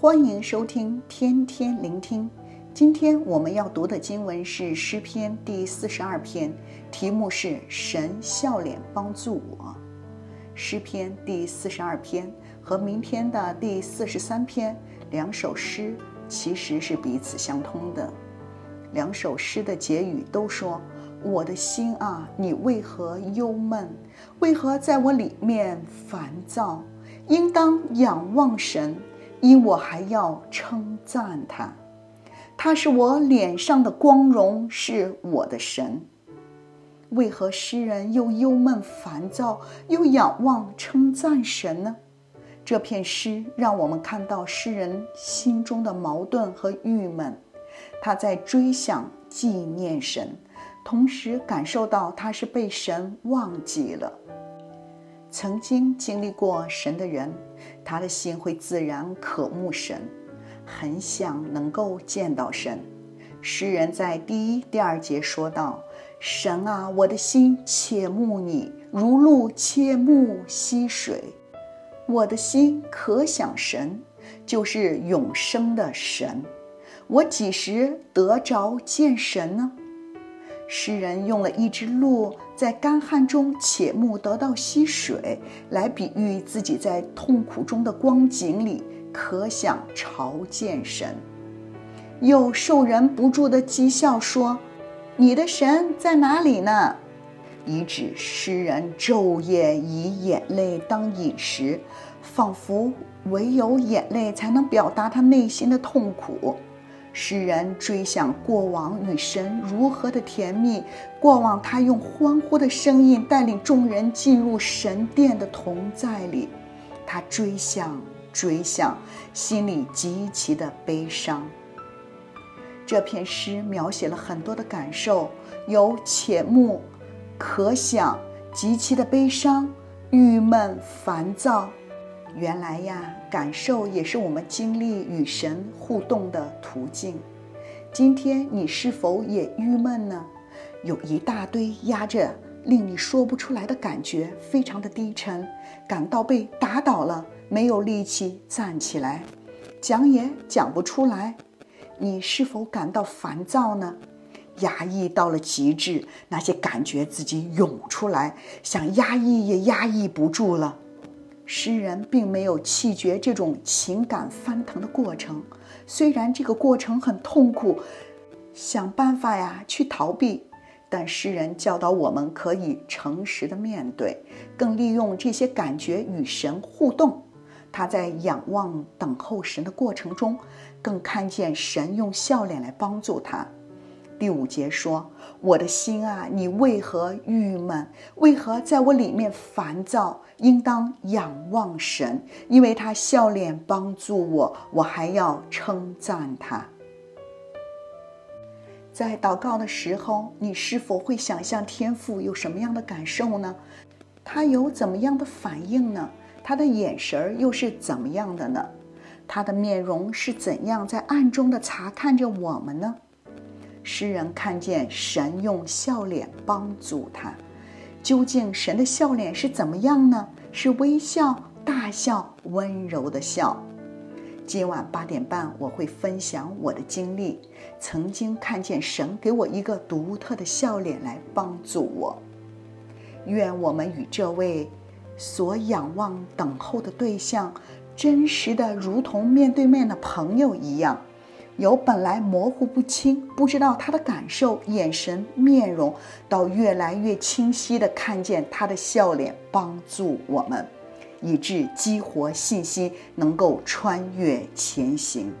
欢迎收听天天聆听。今天我们要读的经文是诗篇第四十二篇，题目是“神笑脸帮助我”。诗篇第四十二篇和明天的第四十三篇两首诗其实是彼此相通的。两首诗的结语都说：“我的心啊，你为何忧闷？为何在我里面烦躁？应当仰望神。”因我还要称赞他，他是我脸上的光荣，是我的神。为何诗人又忧闷烦躁，又仰望称赞神呢？这篇诗让我们看到诗人心中的矛盾和郁闷，他在追想纪念神，同时感受到他是被神忘记了。曾经经历过神的人，他的心会自然渴慕神，很想能够见到神。诗人在第一、第二节说道：“神啊，我的心切慕你，如鹿切慕溪水。我的心可想神，就是永生的神。我几时得着见神呢？”诗人用了一只鹿在干旱中切慕得到溪水，来比喻自己在痛苦中的光景里可想朝见神，又受人不住的讥笑说：“你的神在哪里呢？”以指诗人昼夜以眼泪当饮食，仿佛唯有眼泪才能表达他内心的痛苦。诗人追想过往与神如何的甜蜜，过往他用欢呼的声音带领众人进入神殿的同在里，他追想追想，心里极其的悲伤。这篇诗描写了很多的感受，有且慕、可想、极其的悲伤、郁闷、烦躁。原来呀，感受也是我们经历与神互动的途径。今天你是否也郁闷呢？有一大堆压着，令你说不出来的感觉，非常的低沉，感到被打倒了，没有力气站起来，讲也讲不出来。你是否感到烦躁呢？压抑到了极致，那些感觉自己涌出来，想压抑也压抑不住了。诗人并没有弃绝这种情感翻腾的过程，虽然这个过程很痛苦，想办法呀去逃避，但诗人教导我们可以诚实的面对，更利用这些感觉与神互动。他在仰望等候神的过程中，更看见神用笑脸来帮助他。第五节说：“我的心啊，你为何郁闷？为何在我里面烦躁？应当仰望神，因为他笑脸帮助我，我还要称赞他。”在祷告的时候，你是否会想象天父有什么样的感受呢？他有怎么样的反应呢？他的眼神又是怎么样的呢？他的面容是怎样在暗中的察看着我们呢？诗人看见神用笑脸帮助他，究竟神的笑脸是怎么样呢？是微笑、大笑、温柔的笑。今晚八点半我会分享我的经历，曾经看见神给我一个独特的笑脸来帮助我。愿我们与这位所仰望等候的对象，真实的如同面对面的朋友一样。由本来模糊不清，不知道他的感受、眼神、面容，到越来越清晰地看见他的笑脸，帮助我们，以致激活信心，能够穿越前行。